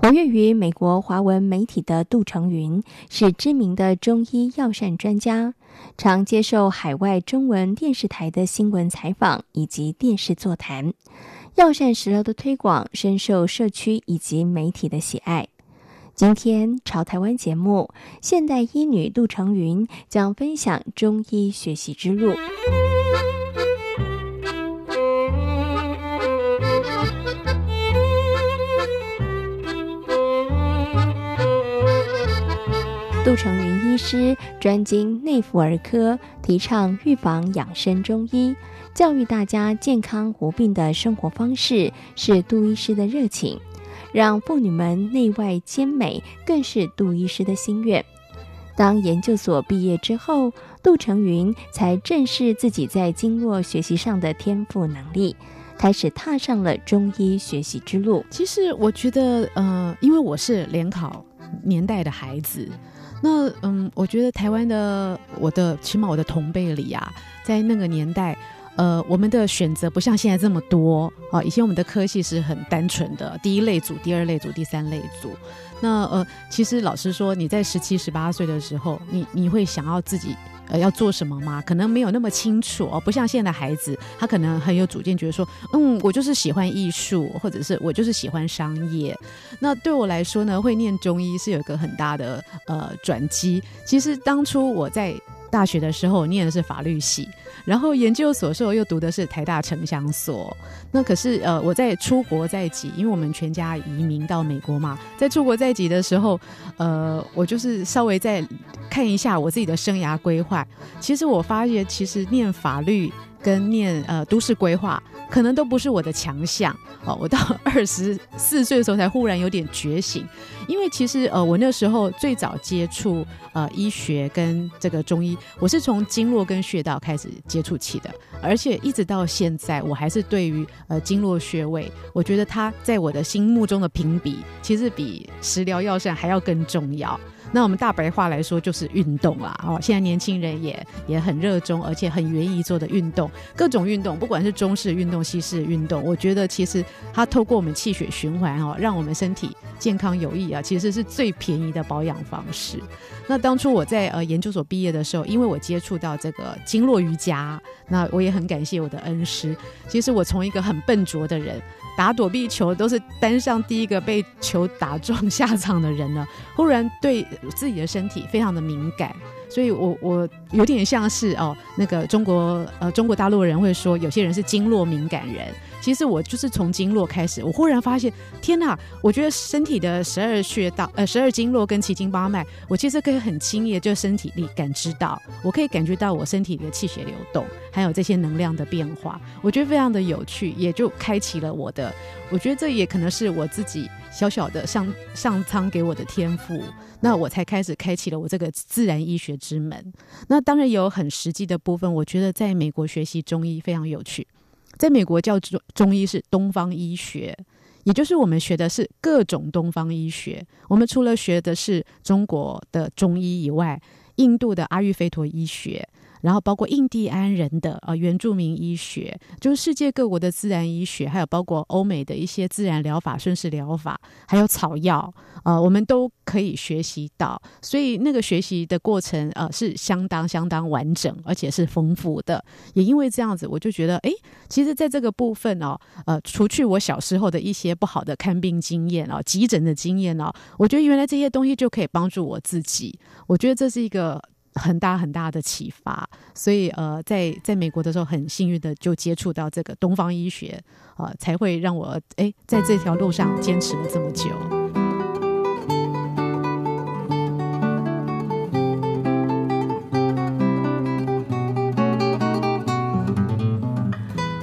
活跃于美国华文媒体的杜成云是知名的中医药膳专家，常接受海外中文电视台的新闻采访以及电视座谈。药膳食疗的推广深受社区以及媒体的喜爱。今天潮台湾节目，现代医女杜成云将分享中医学习之路。杜成云医师专精内妇儿科，提倡预防养生中医，教育大家健康无病的生活方式，是杜医师的热情。让妇女们内外兼美，更是杜医师的心愿。当研究所毕业之后，杜成云才正视自己在经络学习上的天赋能力，开始踏上了中医学习之路。其实我觉得，呃，因为我是联考年代的孩子。那嗯，我觉得台湾的我的起码我的同辈里啊，在那个年代，呃，我们的选择不像现在这么多啊。以前我们的科系是很单纯的，第一类组、第二类组、第三类组。那呃，其实老实说，你在十七、十八岁的时候，你你会想要自己。呃，要做什么吗？可能没有那么清楚哦，不像现在的孩子，他可能很有主见，觉得说，嗯，我就是喜欢艺术，或者是我就是喜欢商业。那对我来说呢，会念中医是有一个很大的呃转机。其实当初我在。大学的时候念的是法律系，然后研究所时候又读的是台大城乡所。那可是呃，我在出国在即，因为我们全家移民到美国嘛，在出国在即的时候，呃，我就是稍微再看一下我自己的生涯规划。其实我发现，其实念法律跟念呃都市规划。可能都不是我的强项哦。我到 二十四岁的时候才忽然有点觉醒，因为其实呃，我那时候最早接触呃医学跟这个中医，我是从经络跟穴道开始接触起的，而且一直到现在，我还是对于呃经络穴位，我觉得它在我的心目中的评比，其实比食疗药膳还要更重要。那我们大白话来说就是运动啦，哦，现在年轻人也也很热衷，而且很愿意做的运动，各种运动，不管是中式运动、西式运动，我觉得其实它透过我们气血循环哦，让我们身体健康有益啊，其实是最便宜的保养方式。那当初我在呃研究所毕业的时候，因为我接触到这个经络瑜伽，那我也很感谢我的恩师。其实我从一个很笨拙的人。打躲避球都是班上第一个被球打中下场的人呢，忽然对自己的身体非常的敏感，所以我我有点像是哦，那个中国呃中国大陆人会说有些人是经络敏感人。其实我就是从经络开始，我忽然发现，天哪！我觉得身体的十二穴道、呃十二经络跟奇经八脉，我其实可以很轻易的就身体里感知到，我可以感觉到我身体的气血流动，还有这些能量的变化，我觉得非常的有趣，也就开启了我的，我觉得这也可能是我自己小小的上上苍给我的天赋，那我才开始开启了我这个自然医学之门。那当然有很实际的部分，我觉得在美国学习中医非常有趣。在美国叫中中医是东方医学，也就是我们学的是各种东方医学。我们除了学的是中国的中医以外，印度的阿育吠陀医学。然后包括印第安人的呃原住民医学，就是世界各国的自然医学，还有包括欧美的一些自然疗法、顺势疗法，还有草药，呃，我们都可以学习到。所以那个学习的过程呃是相当相当完整，而且是丰富的。也因为这样子，我就觉得，哎，其实在这个部分哦，呃，除去我小时候的一些不好的看病经验哦，急诊的经验哦，我觉得原来这些东西就可以帮助我自己。我觉得这是一个。很大很大的启发，所以呃，在在美国的时候，很幸运的就接触到这个东方医学，呃，才会让我哎在这条路上坚持了这么久。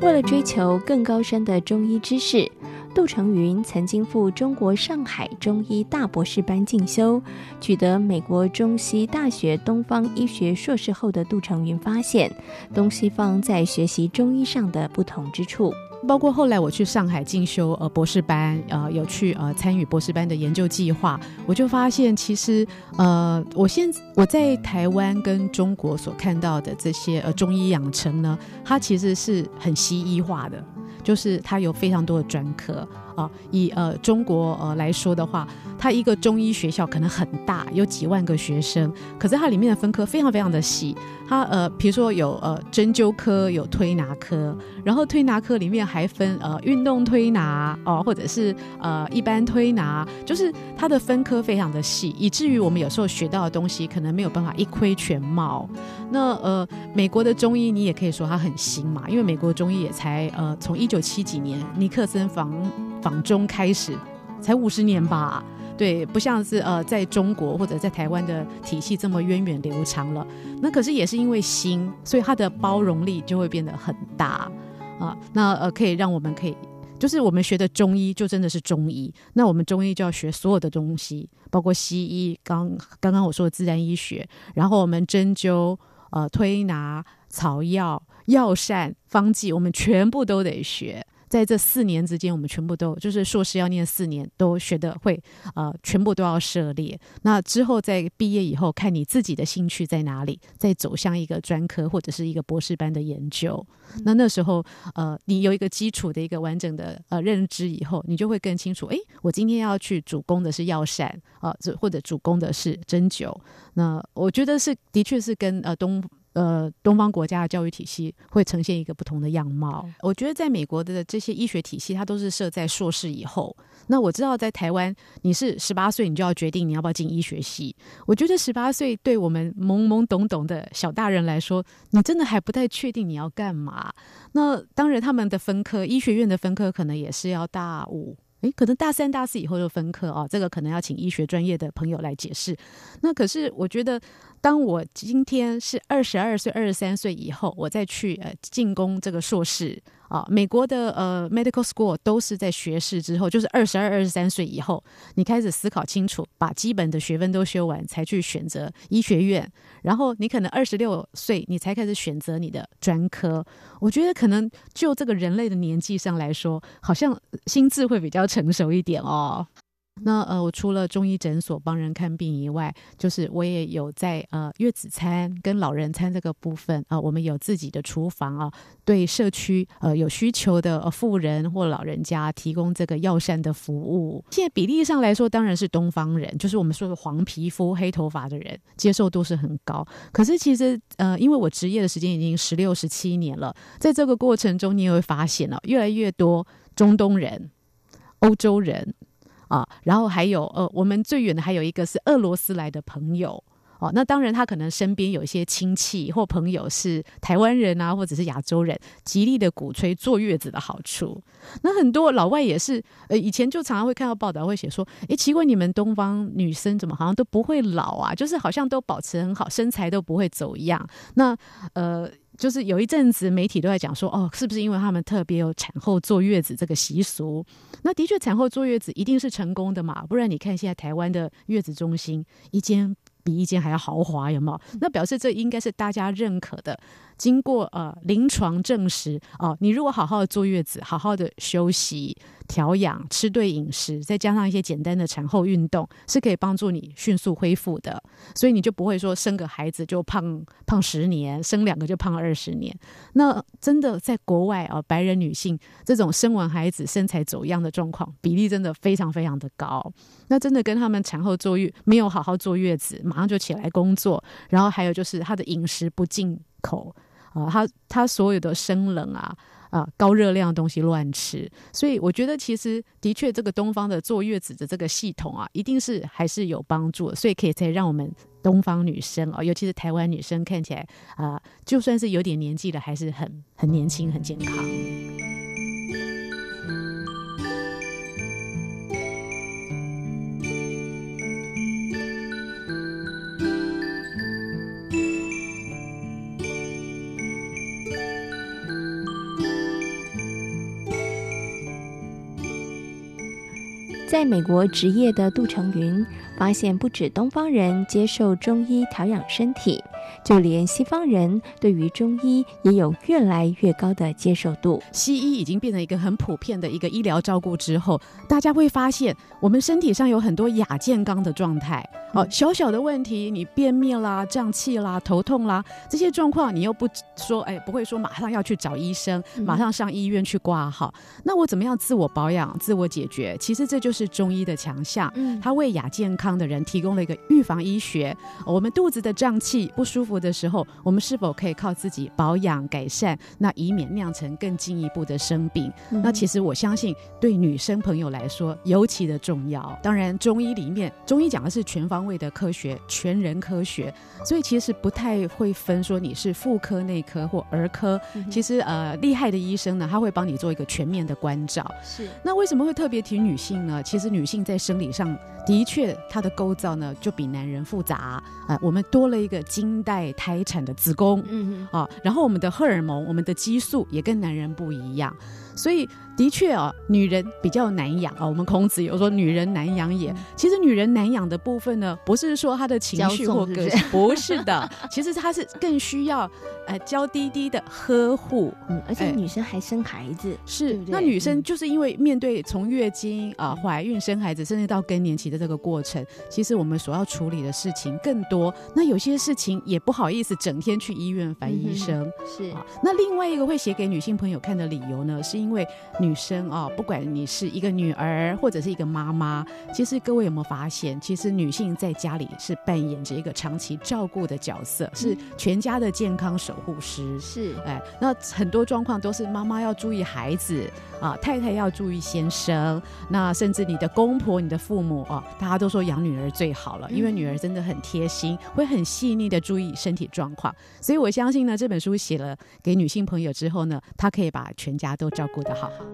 为了追求更高深的中医知识，杜成云曾经赴中国上海中医大博士班进修，取得美国中西大学东方医学硕士后的杜成云发现，东西方在学习中医上的不同之处。包括后来我去上海进修呃博士班，呃有去呃参与博士班的研究计划，我就发现其实呃我现我在台湾跟中国所看到的这些呃中医养成呢，它其实是很西医化的，就是它有非常多的专科。啊，以呃中国呃来说的话，它一个中医学校可能很大，有几万个学生，可是它里面的分科非常非常的细。它呃，比如说有呃针灸科，有推拿科，然后推拿科里面还分呃运动推拿哦、或者是呃一般推拿，就是它的分科非常的细，以至于我们有时候学到的东西可能没有办法一窥全貌。那呃，美国的中医你也可以说它很新嘛，因为美国中医也才呃从一九七几年尼克森访。访中开始才五十年吧，对，不像是呃在中国或者在台湾的体系这么源远流长了。那可是也是因为新，所以它的包容力就会变得很大啊。那呃可以让我们可以，就是我们学的中医就真的是中医。那我们中医就要学所有的东西，包括西医，刚刚刚我说的自然医学，然后我们针灸、呃推拿、草药、药膳、方剂，我们全部都得学。在这四年之间，我们全部都就是硕士要念四年，都学的会，呃，全部都要涉猎。那之后在毕业以后，看你自己的兴趣在哪里，再走向一个专科或者是一个博士班的研究。嗯、那那时候，呃，你有一个基础的一个完整的呃认知以后，你就会更清楚，诶，我今天要去主攻的是药膳啊，这、呃、或者主攻的是针灸。那我觉得是，的确是跟呃东。呃，东方国家的教育体系会呈现一个不同的样貌。我觉得在美国的这些医学体系，它都是设在硕士以后。那我知道在台湾，你是十八岁，你就要决定你要不要进医学系。我觉得十八岁对我们懵懵懂懂的小大人来说，你真的还不太确定你要干嘛。那当然，他们的分科，医学院的分科可能也是要大五。诶，可能大三、大四以后就分科哦，这个可能要请医学专业的朋友来解释。那可是我觉得，当我今天是二十二岁、二十三岁以后，我再去呃进攻这个硕士。啊，美国的呃 medical school 都是在学士之后，就是二十二、二十三岁以后，你开始思考清楚，把基本的学分都修完，才去选择医学院。然后你可能二十六岁，你才开始选择你的专科。我觉得可能就这个人类的年纪上来说，好像心智会比较成熟一点哦。那呃，我除了中医诊所帮人看病以外，就是我也有在呃月子餐跟老人餐这个部分啊、我们有自己的厨房啊，对社区呃有需求的富人或老人家提供这个药膳的服务。现在比例上来说，当然是东方人，就是我们说的黄皮肤、黑头发的人接受度是很高。可是其实呃，因为我执业的时间已经十六、十七年了，在这个过程中，你也会发现了、哦、越来越多中东人、欧洲人。啊，然后还有呃，我们最远的还有一个是俄罗斯来的朋友哦。那当然，他可能身边有一些亲戚或朋友是台湾人啊，或者是亚洲人，极力的鼓吹坐月子的好处。那很多老外也是，呃，以前就常常会看到报道会写说，诶，奇怪，你们东方女生怎么好像都不会老啊？就是好像都保持很好，身材都不会走样。那呃。就是有一阵子媒体都在讲说，哦，是不是因为他们特别有产后坐月子这个习俗？那的确，产后坐月子一定是成功的嘛？不然你看现在台湾的月子中心，一间比一间还要豪华，有没有？那表示这应该是大家认可的。经过呃临床证实哦、呃，你如果好好的坐月子，好好的休息、调养、吃对饮食，再加上一些简单的产后运动，是可以帮助你迅速恢复的。所以你就不会说生个孩子就胖胖十年，生两个就胖二十年。那真的在国外啊、白人女性这种生完孩子身材走样的状况比例真的非常非常的高。那真的跟他们产后坐月没有好好坐月子，马上就起来工作，然后还有就是她的饮食不进口。啊，她她所有的生冷啊啊高热量的东西乱吃，所以我觉得其实的确这个东方的坐月子的这个系统啊，一定是还是有帮助的，所以可以再让我们东方女生哦，尤其是台湾女生看起来啊，就算是有点年纪了，还是很很年轻、很健康。在美国职业的杜成云发现，不止东方人接受中医调养身体，就连西方人对于中医也有越来越高的接受度。西医已经变成一个很普遍的一个医疗照顾之后，大家会发现，我们身体上有很多亚健康的状态。哦，小小的问题，你便秘啦、胀气啦、头痛啦，这些状况你又不说，哎，不会说马上要去找医生，马上上医院去挂号。那我怎么样自我保养、自我解决？其实这就是中医的强项。嗯，它为亚健康的人提供了一个预防医学。我们肚子的胀气不舒服的时候，我们是否可以靠自己保养改善？那以免酿成更进一步的生病。嗯、那其实我相信，对女生朋友来说尤其的重要。当然，中医里面，中医讲的是全方位的科学，全人科学，所以其实不太会分说你是妇科、内科或儿科。嗯、其实呃，厉害的医生呢，他会帮你做一个全面的关照。是。那为什么会特别提女性呢？其实女性在生理上的确，她的构造呢就比男人复杂啊、呃。我们多了一个经带胎产的子宫，嗯啊，然后我们的荷尔蒙、我们的激素也跟男人不一样，所以。的确啊，女人比较难养啊。我们孔子有说“女人难养也”，其实女人难养的部分呢，不是说她的情绪或个性，不是的。其实她是更需要呃娇滴滴的呵护。嗯，而且女生还生孩子，是。那女生就是因为面对从月经啊、怀孕、生孩子，甚至到更年期的这个过程，其实我们所要处理的事情更多。那有些事情也不好意思整天去医院烦医生。是。那另外一个会写给女性朋友看的理由呢，是因为女。生啊，不管你是一个女儿或者是一个妈妈，其实各位有没有发现，其实女性在家里是扮演着一个长期照顾的角色，嗯、是全家的健康守护师。是，哎，那很多状况都是妈妈要注意孩子啊，太太要注意先生，那甚至你的公婆、你的父母啊，大家都说养女儿最好了，因为女儿真的很贴心，会很细腻的注意身体状况。所以我相信呢，这本书写了给女性朋友之后呢，她可以把全家都照顾得好好。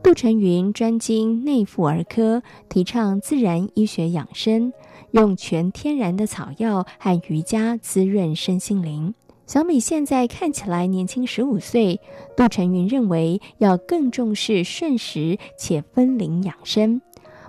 杜成云专精内妇儿科，提倡自然医学养生，用全天然的草药和瑜伽滋润身心灵。小米现在看起来年轻十五岁，杜成云认为要更重视顺时且分龄养生。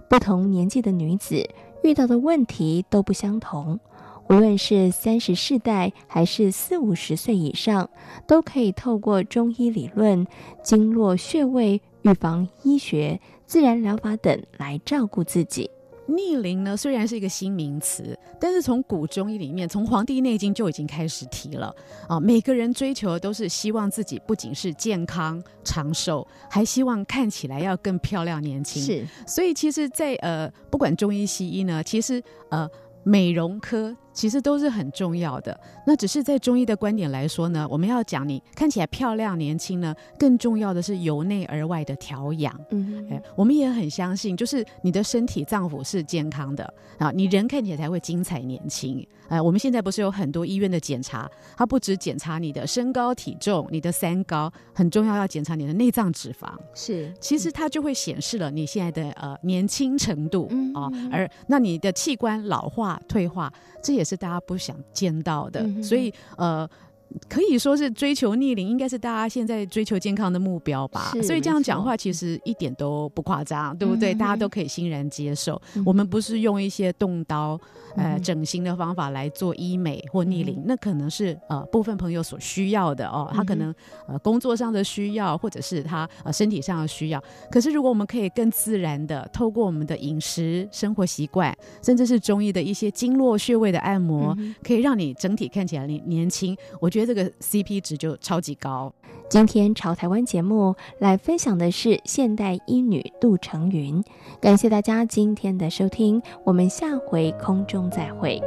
不同年纪的女子遇到的问题都不相同。无论是三十世代还是四五十岁以上，都可以透过中医理论、经络穴位、预防医学、自然疗法等来照顾自己。逆龄呢，虽然是一个新名词，但是从古中医里面，从《黄帝内经》就已经开始提了啊。每个人追求的都是希望自己不仅是健康长寿，还希望看起来要更漂亮年轻。是，所以其实在，在呃，不管中医西医呢，其实呃，美容科。其实都是很重要的。那只是在中医的观点来说呢，我们要讲你看起来漂亮年轻呢，更重要的是由内而外的调养。嗯，哎，我们也很相信，就是你的身体脏腑是健康的啊，你人看起来才会精彩年轻。哎，我们现在不是有很多医院的检查，它不只检查你的身高体重，你的三高很重要，要检查你的内脏脂肪。是，其实它就会显示了你现在的呃年轻程度啊，而那你的器官老化退化，这也是。大家不想见到的，嗯、所以呃。可以说是追求逆龄，应该是大家现在追求健康的目标吧。所以这样讲话其实一点都不夸张，对不对？嗯、大家都可以欣然接受。嗯、我们不是用一些动刀、呃、嗯、整形的方法来做医美或逆龄，嗯、那可能是呃部分朋友所需要的哦。他可能呃工作上的需要，或者是他呃身体上的需要。可是如果我们可以更自然的透过我们的饮食、生活习惯，甚至是中医的一些经络穴位的按摩，嗯、可以让你整体看起来年年轻。我觉得。觉得这个 CP 值就超级高。今天潮台湾节目来分享的是现代医女杜成云，感谢大家今天的收听，我们下回空中再会。